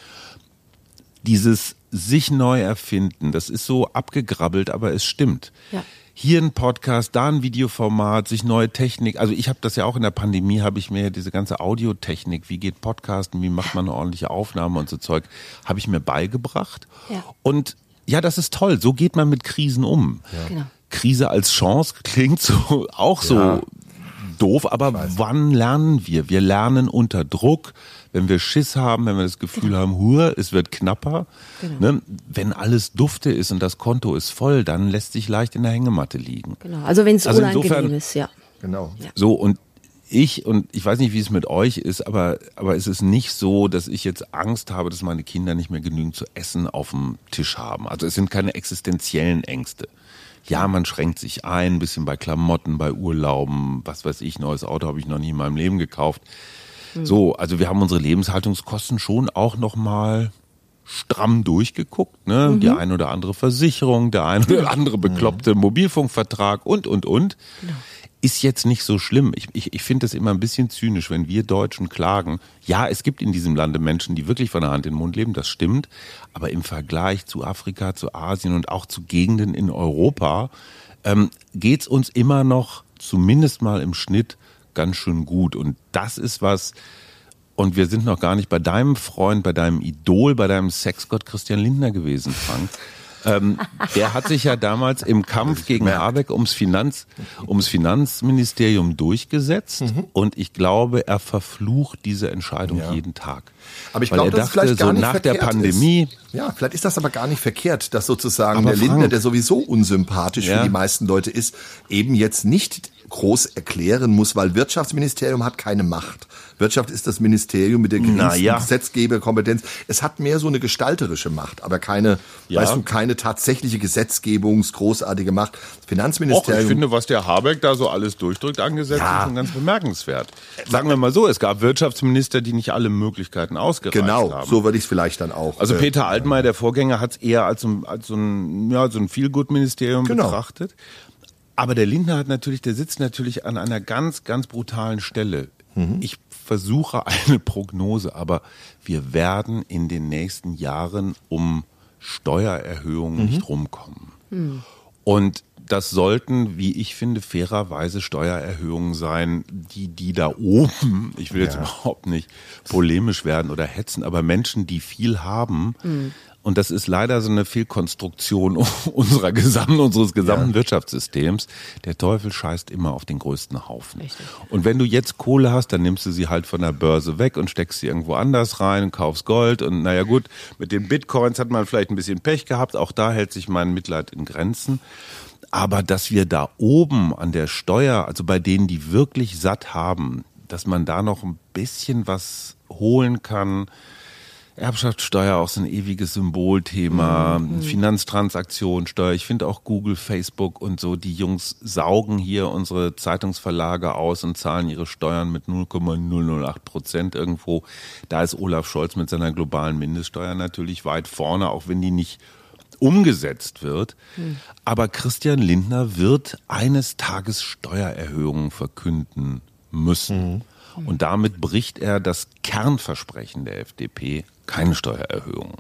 Dieses sich neu erfinden, das ist so abgegrabbelt, aber es stimmt. Ja. Hier ein Podcast, da ein Videoformat, sich neue Technik. Also ich habe das ja auch in der Pandemie, habe ich mir diese ganze Audiotechnik, wie geht Podcasten, wie macht man eine ordentliche Aufnahme und so Zeug, habe ich mir beigebracht. Ja. Und ja, das ist toll. So geht man mit Krisen um. Genau. Krise als Chance klingt so auch so Ja. doof, aber wann lernen wir? Wir lernen unter Druck, wenn wir Schiss haben, wenn wir das Gefühl Genau. haben, hur, es wird knapper. Ne? Wenn alles dufte ist und das Konto ist voll, dann lässt sich leicht in der Hängematte liegen. Genau. Also wenn es Also unangenehm insofern- ist, ja. Genau. So, und ich, und ich weiß nicht, wie es mit euch ist, aber, aber es ist nicht so, dass ich jetzt Angst habe, dass meine Kinder nicht mehr genügend zu essen auf dem Tisch haben. Also es sind keine existenziellen Ängste. Ja, man schränkt sich ein, ein bisschen bei Klamotten, bei Urlauben, was weiß ich, neues Auto habe ich noch nie in meinem Leben gekauft. So, also wir haben unsere Lebenshaltungskosten schon auch nochmal stramm durchgeguckt, ne? Die ein oder andere Versicherung, der ein oder andere bekloppte Mobilfunkvertrag und, und, und. Ist jetzt nicht so schlimm. Ich, ich, ich finde es immer ein bisschen zynisch, wenn wir Deutschen klagen. Ja, es gibt in diesem Lande Menschen, die wirklich von der Hand in den Mund leben, das stimmt. Aber im Vergleich zu Afrika, zu Asien und auch zu Gegenden in Europa ähm, geht's uns immer noch, zumindest mal im Schnitt, ganz schön gut. Und das ist was, und wir sind noch gar nicht bei deinem Freund, bei deinem Idol, bei deinem Sexgott Christian Lindner gewesen, Frank. Ähm, der hat sich ja damals im Kampf gegen Habeck ums Finanz, ums Finanzministerium durchgesetzt Mhm. und ich glaube, er verflucht diese Entscheidung jeden Tag. Aber ich glaube, er es dachte, vielleicht gar so nicht nach der verkehrt Pandemie, Ist. Ja, vielleicht ist das aber gar nicht verkehrt, dass sozusagen Aber der Lindner, Frank- der sowieso unsympathisch Ja. für die meisten Leute ist, eben jetzt nicht groß erklären muss, weil Wirtschaftsministerium hat keine Macht. Wirtschaft ist das Ministerium mit der geringsten Naja. Gesetzgeberkompetenz. Es hat mehr so eine gestalterische Macht, aber keine, Ja. weißt du, keine tatsächliche gesetzgebungsgroßartige Macht. Och, ich Finanzministerium. finde, was der Habeck da so alles durchdrückt angesetzt, Ja. ist schon ganz bemerkenswert. Sagen wir mal so, es gab Wirtschaftsminister, die nicht alle Möglichkeiten ausgereicht genau, haben. so würde ich es vielleicht dann auch. Also äh, Peter Altmaier, der Vorgänger, hat es eher als so, ein- als so ein, ja, so ein Feelgood-Ministerium Genau. betrachtet. Aber der Lindner hat natürlich, der sitzt natürlich an einer ganz, ganz brutalen Stelle. Mhm. Ich versuche eine Prognose, aber wir werden in den nächsten Jahren um Steuererhöhungen Mhm. nicht rumkommen. Und das sollten, wie ich finde, fairerweise Steuererhöhungen sein, die, die da oben, ich will jetzt überhaupt nicht polemisch werden oder hetzen, aber Menschen, die viel haben, und das ist leider so eine Fehlkonstruktion unserer gesamten, unseres gesamten Wirtschaftssystems. Der Teufel scheißt immer auf den größten Haufen. Richtig. Und wenn du jetzt Kohle hast, dann nimmst du sie halt von der Börse weg und steckst sie irgendwo anders rein und kaufst Gold. Und naja gut, mit den Bitcoins hat man vielleicht ein bisschen Pech gehabt. Auch da hält sich mein Mitleid in Grenzen. Aber dass wir da oben an der Steuer, also bei denen, die wirklich satt haben, dass man da noch ein bisschen was holen kann. Erbschaftssteuer auch so ein ewiges Symbolthema, Finanztransaktionssteuer. Ich finde auch Google, Facebook und so, die Jungs saugen hier unsere Zeitungsverlage aus und zahlen ihre Steuern mit 0,008 Prozent irgendwo. Da ist Olaf Scholz mit seiner globalen Mindeststeuer natürlich weit vorne, auch wenn die nicht umgesetzt wird. Aber Christian Lindner wird eines Tages Steuererhöhungen verkünden müssen. Und damit bricht er das Kernversprechen der FDP, keine Steuererhöhungen.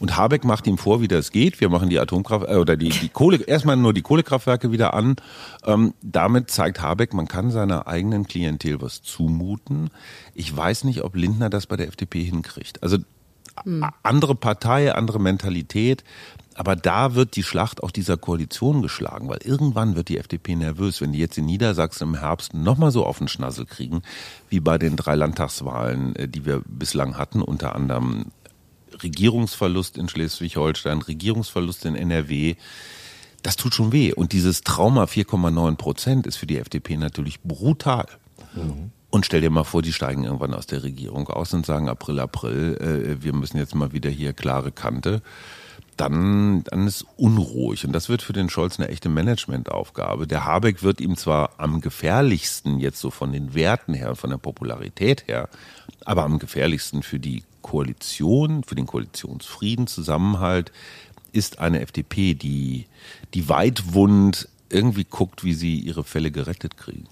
Und Habeck macht ihm vor, wie das geht. Wir machen die Atomkraft äh, oder die, die Kohle erstmal nur die Kohlekraftwerke wieder an. Ähm, damit zeigt Habeck, man kann seiner eigenen Klientel was zumuten. Ich weiß nicht, ob Lindner das bei der FDP hinkriegt. Also a- andere Partei, andere Mentalität. Aber da wird die Schlacht auch dieser Koalition geschlagen, weil irgendwann wird die FDP nervös, wenn die jetzt in Niedersachsen im Herbst nochmal so auf den Schnassel kriegen, wie bei den drei Landtagswahlen, äh, die wir bislang hatten, unter anderem Regierungsverlust in Schleswig-Holstein, Regierungsverlust in NRW. Das tut schon weh. Und dieses Trauma 4,9 Prozent ist für die FDP natürlich brutal. Und stell dir mal vor, die steigen irgendwann aus der Regierung aus und sagen April, April, äh, wir müssen jetzt mal wieder hier klare Kante. Dann, dann ist unruhig. Und das wird für den Scholz eine echte Managementaufgabe. Der Habeck wird ihm zwar am gefährlichsten jetzt so von den Werten her, von der Popularität her, aber am gefährlichsten für die Koalition, für den Koalitionsfrieden, Zusammenhalt, ist eine FDP, die, die weitwund irgendwie guckt, wie sie ihre Fälle gerettet kriegen.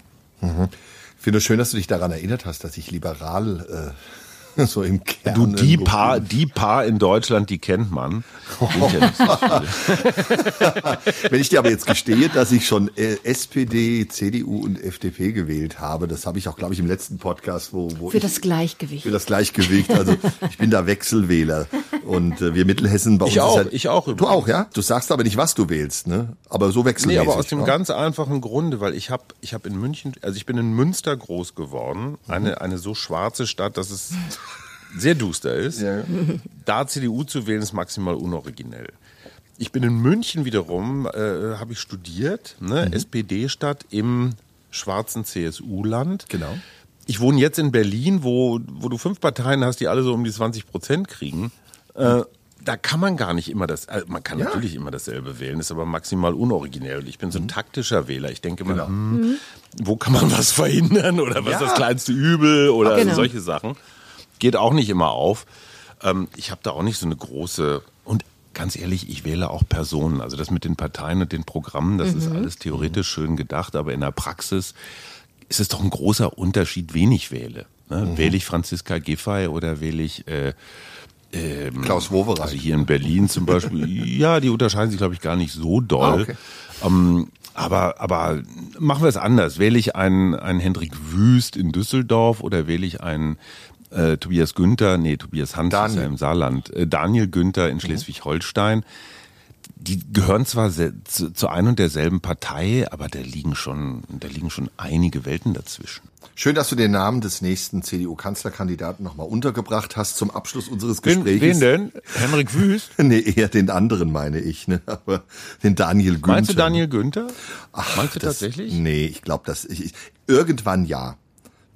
Ich finde es schön, dass du dich daran erinnert hast, dass ich liberal äh, so im Kern. Du, die paar, die paar in Deutschland, die kennt man. Sind ja. Wenn ich dir aber jetzt gestehe, dass ich schon äh, SPD, CDU und FDP gewählt habe, das habe ich auch, glaube ich, im letzten Podcast, wo, wo Für ich, das Gleichgewicht. für das Gleichgewicht. Also ich bin da Wechselwähler und äh, wir Mittelhessen bei Ich uns auch, ist ja, ich auch Du auch, ja? Du sagst aber nicht, was du wählst, ne? Aber so Nee, wechselmäßig. aber aus dem ne? ganz einfachen Grunde, weil ich habe ich hab in München, also ich bin in Münster groß geworden, eine, eine so schwarze Stadt, dass es sehr duster ist. Ja. Da CDU zu wählen ist maximal unoriginell. Ich bin in München wiederum, äh, habe ich studiert, ne? Mhm. SPD-Stadt im schwarzen CSU-Land. Genau. Ich wohne jetzt in Berlin, wo, wo du fünf Parteien hast, die alle so um die 20 Prozent kriegen. Äh, da kann man gar nicht immer das, äh, man kann Ja. natürlich immer dasselbe wählen, ist aber maximal unoriginell. Und ich bin so ein taktischer Wähler. Ich denke mal, Genau. hm, wo kann man was verhindern oder was Ja. ist das kleinste Übel oder Genau. solche Sachen. Geht auch nicht immer auf. Ähm, ich habe da auch nicht so eine große und ganz ehrlich, ich wähle auch Personen. Also das mit den Parteien und den Programmen, das ist alles theoretisch schön gedacht, aber in der Praxis ist es doch ein großer Unterschied, wen ich wähle. Ne? Wähle ich Franziska Giffey oder wähle ich äh, ähm, Klaus Wowereit. Also hier in Berlin zum Beispiel, ja, die unterscheiden sich, glaube ich, gar nicht so doll. Ah, okay. ähm, aber, aber machen wir es anders. Wähle ich einen, einen Hendrik Wüst in Düsseldorf oder wähle ich einen äh, Tobias Günther, nee, Tobias Hans ist Daniel. Mhm. ja im Saarland, äh, Daniel Günther in Schleswig-Holstein. Die gehören zwar zu, zu ein und derselben Partei, aber da liegen schon, da liegen schon einige Welten dazwischen. Schön, dass du den Namen des nächsten CDU-Kanzlerkandidaten nochmal untergebracht hast zum Abschluss unseres Wen, Gesprächs. wen denn? Henrik Wüst? Nee, eher den anderen meine ich, ne? Aber den Daniel Günther. Meinst du Daniel Günther? Ach, Meinst du das- tatsächlich? Nee, ich glaube, dass ich, ich irgendwann ja.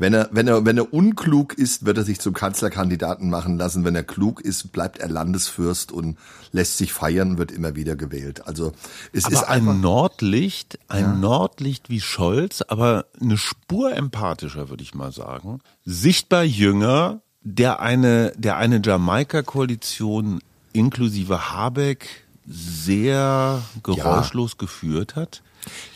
Wenn er, wenn er, wenn er unklug ist, wird er sich zum Kanzlerkandidaten machen lassen. Wenn er klug ist, bleibt er Landesfürst und lässt sich feiern, wird immer wieder gewählt. Also es ist Aber ein einfach. Nordlicht, ein Nordlicht wie Scholz, aber eine Spur empathischer, würde ich mal sagen. Sichtbar jünger, der eine, der eine Jamaika-Koalition inklusive Habeck sehr geräuschlos geführt hat.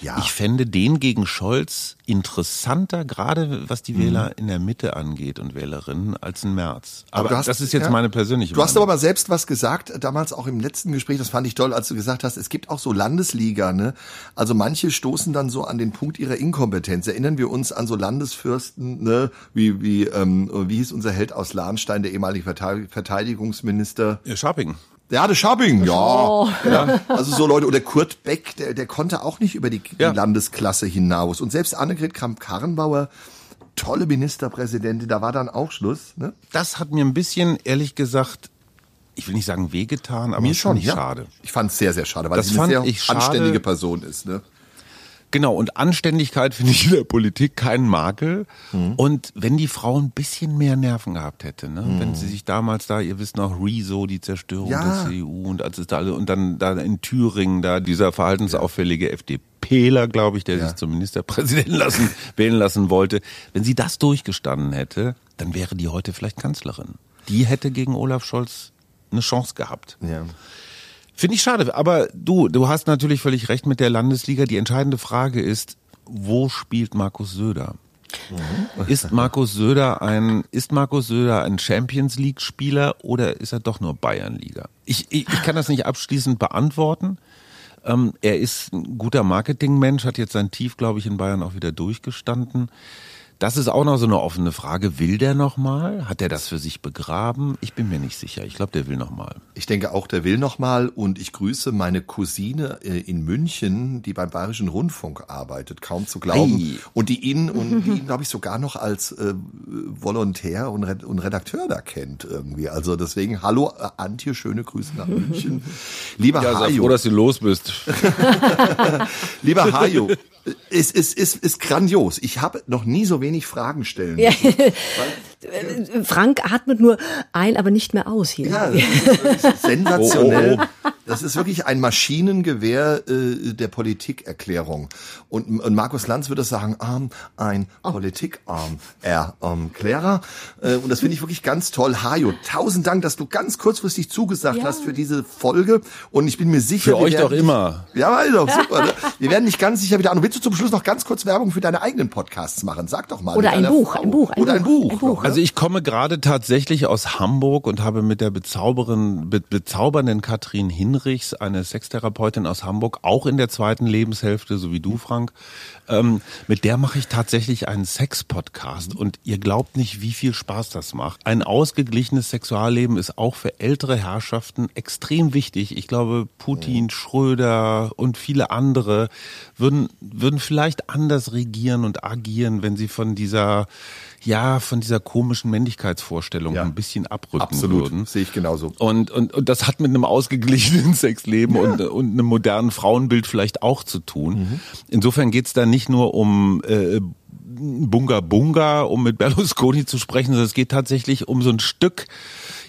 Ja. Ich fände den gegen Scholz interessanter, gerade was die Wähler in der Mitte angeht und Wählerinnen, als ein Merz. Aber, du hast- das ist jetzt ja. meine persönliche Du hast Meinung. aber mal selbst was gesagt, damals auch im letzten Gespräch, das fand ich toll, als du gesagt hast, es gibt auch so Landesliga, ne? Also manche stoßen dann so an den Punkt ihrer Inkompetenz. Erinnern wir uns an so Landesfürsten, ne? Wie, wie, ähm, wie hieß unser Held aus Lahnstein, der ehemalige Verteidig- Verteidigungsminister? Ja, Scharping. Ja, der Schabing, ja. Oh. ja. Also so Leute, oder Kurt Beck, der, der konnte auch nicht über die, Ja. Landesklasse hinaus. Und selbst Annegret Kramp-Karrenbauer, tolle Ministerpräsidentin, da war dann auch Schluss, ne? Das hat mir ein bisschen, ehrlich gesagt, ich will nicht sagen wehgetan, aber Mir schon, ja. schade. Ich fand es sehr, sehr schade, weil Das sie eine sehr ich schade. anständige Person ist. Ne? Genau, und Anständigkeit finde ich in der Politik keinen Makel. Mhm. Und wenn die Frau ein bisschen mehr Nerven gehabt hätte, ne? wenn sie sich damals da, ihr wisst noch, Rezo, die Zerstörung Ja. der CDU und als es da alle, und dann da in Thüringen da dieser verhaltensauffällige FDPler, glaube ich, der Ja. sich zum Ministerpräsidenten lassen, wählen lassen wollte, wenn sie das durchgestanden hätte, dann wäre die heute vielleicht Kanzlerin. Die hätte gegen Olaf Scholz eine Chance gehabt. Ja. Finde ich schade, aber du, du hast natürlich völlig recht mit der Landesliga. Die entscheidende Frage ist, wo spielt Markus Söder? Ist Markus Söder ein, ist Markus Söder ein Champions League Spieler oder ist er doch nur Bayernliga? Ich, ich, ich kann das nicht abschließend beantworten. Ähm, er ist ein guter Marketingmensch, hat jetzt sein Tief, glaube ich, in Bayern auch wieder durchgestanden. Das ist auch noch so eine offene Frage. Will der noch mal? Hat er das für sich begraben? Ich bin mir nicht sicher. Ich glaube, der will noch mal. Ich denke auch, der will noch mal und ich grüße meine Cousine äh, in München, die beim Bayerischen Rundfunk arbeitet, kaum zu glauben. Ei. Und die ihn und die ihn, glaube ich, sogar noch als äh, Volontär und, Red und Redakteur da kennt irgendwie. Also deswegen, hallo äh, Antje, schöne Grüße nach München. Lieber Ja, sei Hajo, froh, dass du los bist. lieber Hajo, es ist, ist, ist grandios. Ich habe noch nie so wenig Fragen stellen. Ja. Frank atmet nur ein, aber nicht mehr aus hier. Ja, das ist wirklich sensationell. Oh, oh, Das ist wirklich ein Maschinengewehr äh, der Politikerklärung. Und, und Markus Lanz würde sagen, ähm, ein Politikarm Erklärer. Äh, und das finde ich wirklich ganz toll. Hajo, tausend Dank, dass du ganz kurzfristig zugesagt Ja. hast für diese Folge. Und ich bin mir sicher, Für wir euch werden doch immer. Ja, weil doch super. Ne? Wir werden dich ganz sicher wieder an. Und willst du zum Schluss noch ganz kurz Werbung für deine eigenen Podcasts machen? Sag doch mal. Oder ein Buch, ein Buch, ein Oder ein Buch, Buch. ein Buch. noch, ne? Also ich komme gerade tatsächlich aus Hamburg und habe mit der bezaubernden, be bezaubernden Katrin Hinrichs, eine Sextherapeutin aus Hamburg, auch in der zweiten Lebenshälfte, so wie du, Frank, ähm, mit der mache ich tatsächlich einen Sex-Podcast und ihr glaubt nicht, wie viel Spaß das macht. Ein ausgeglichenes Sexualleben ist auch für ältere Herrschaften extrem wichtig. Ich glaube, Putin, Schröder und viele andere würden, würden vielleicht anders regieren und agieren, wenn sie von dieser ja, von dieser komischen Männlichkeitsvorstellung Ja. ein bisschen abrücken Absolut, würden. sehe ich genauso. Und, und, und das hat mit einem ausgeglichenen Sexleben und, und einem modernen Frauenbild vielleicht auch zu tun. Insofern geht's da nicht nur um äh, Bunga Bunga, um mit Berlusconi zu sprechen, sondern es geht tatsächlich um so ein Stück,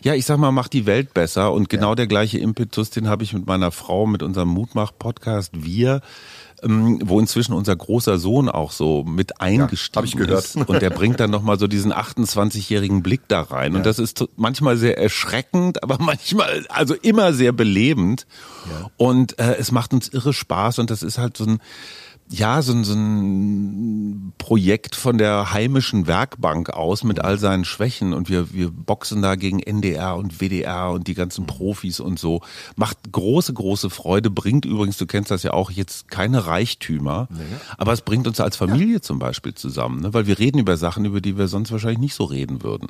ja, ich sag mal, macht die Welt besser. Und genau der gleiche Impetus, den habe ich mit meiner Frau, mit unserem Mutmach-Podcast Wir, wo inzwischen unser großer Sohn auch so mit eingestiegen gehört. ist. Und der bringt dann nochmal so diesen 28-jährigen Blick da rein. Und das ist manchmal sehr erschreckend, aber manchmal, also immer sehr belebend. Und äh, es macht uns irre Spaß und das ist halt so ein, ja, so ein, so ein Projekt von der heimischen Werkbank aus mit all seinen Schwächen und wir, wir boxen da gegen NDR und WDR und die ganzen Profis und so. Macht große, große Freude, bringt übrigens, du kennst das ja auch, jetzt keine Reichtümer, aber es bringt uns als Familie zum Beispiel zusammen, ne? weil wir reden über Sachen, über die wir sonst wahrscheinlich nicht so reden würden.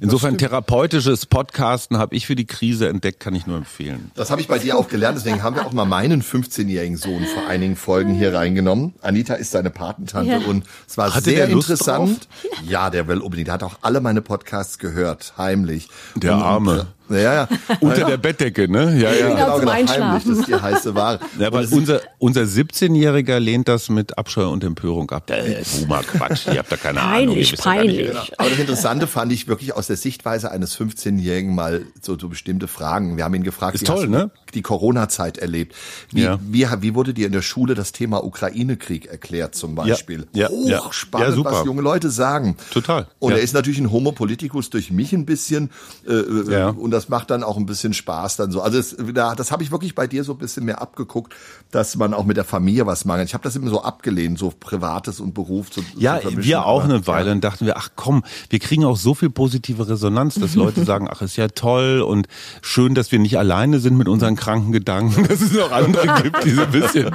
Insofern therapeutisches Podcasten habe ich für die Krise entdeckt, kann ich nur empfehlen. Das habe ich bei dir auch gelernt, deswegen haben wir auch mal meinen 15-jährigen Sohn vor einigen Folgen hier reingenommen. Anita ist seine Patentante Ja. und es war Hatte sehr interessant. Ja, der will unbedingt. Der hat auch alle meine Podcasts gehört, heimlich. Der Und- Arme. Ja, ja. Unter der Bettdecke, ne? Ja, ja. Genau, zum Einschlafen. heimlich, das ist die heiße Ware. Ja, weil unser, unser 17-Jähriger lehnt das mit Abscheu und Empörung ab. Äh, Boomer Quatsch, ihr habt da keine Ahnung. Peinlich, nicht, peinlich. wie das- Aber das Interessante fand ich wirklich aus der Sichtweise eines 15-Jährigen mal so, so bestimmte Fragen. Wir haben ihn gefragt, Ist toll, ne? Die Corona-Zeit erlebt? Wie, Ja. wie, wie wurde dir in der Schule das Thema Ukraine-Krieg erklärt zum Beispiel? ja, ja. Hochspannend, Ja, was junge Leute sagen. Total, Und er ist natürlich ein Homo politicus durch mich ein bisschen äh, äh, Ja. und das macht dann auch ein bisschen Spaß dann so. Also es, da, das habe ich wirklich bei dir so ein bisschen mehr abgeguckt, dass man auch mit der Familie was mangelt. Ich habe das immer so abgelehnt, so Privates und Beruf zu, Ja, zu vermischen. wir auch eine Weile und dachten wir, ach komm, wir kriegen auch so viel positive Resonanz, dass Leute sagen, ach, ist ja toll und schön, dass wir nicht alleine sind mit unseren kranken Gedanken, dass es noch andere gibt, die so ein bisschen.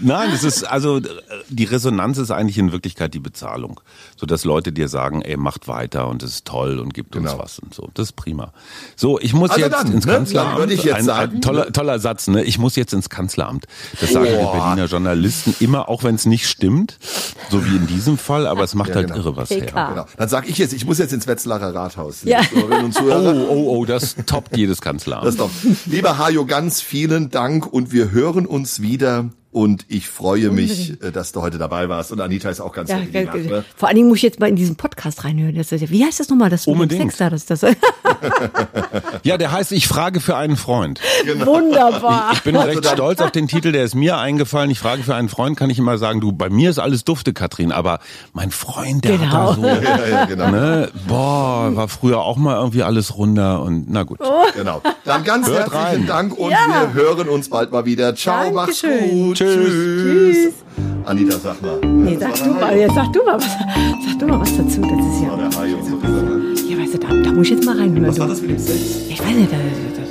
Nein, es ist, also, die Resonanz ist eigentlich in Wirklichkeit die Bezahlung. So dass Leute dir sagen, ey, macht weiter und es ist toll und gibt uns Genau. was und so. Das ist prima. So, ich muss Also jetzt dann, ins ne? Kanzleramt. Dann würde ich jetzt ein, sagen- ein toller, toller Satz, ne? Ich muss jetzt ins Kanzleramt. Das sagen wir Boah. Berliner Journalisten immer, auch wenn es nicht stimmt, so wie in diesem Fall, aber es macht Ja, halt genau. irre was PK. her. Genau. Dann sag ich jetzt, ich muss jetzt ins Wetzlarer Rathaus. Ja. Oh, oh, oh, das toppt jedes Das Kanzleramt. ist doch. Lieber Hajo, ganz vielen Dank und wir hören uns wieder. Und ich freue mich, äh, dass du heute dabei warst. Und Anita ist auch ganz Ja, lacht, ne? vor allen Dingen muss ich jetzt mal in diesen Podcast reinhören. Das ist, wie heißt das nochmal? Das Unbedingt. Sex da, das, das, Ja, der heißt, ich frage für einen Freund. Wunderbar. Ich bin recht stolz auf den Titel, der ist mir eingefallen. Ich frage für einen Freund, kann ich immer sagen, du, bei mir ist alles dufte, Katrin, aber mein Freund, der Genau. hat da so, Ja, ja, genau. ne, boah, war früher auch mal irgendwie alles runter und na gut. genau. Dann ganz Hört herzlichen rein. Dank und Ja. wir hören uns bald mal wieder. Ciao, mach's Dankeschön. gut. Tschüss. Tschüss. Anita, sag mal. Nee, sag du mal, jetzt sag du mal, was, sag du mal was dazu. Das ist ja, Der Hajo und so. ja, weißt du, da, da muss ich jetzt mal reinhören. Was du. war das mit dem Sex? Ich weiß nicht, da, da, da, das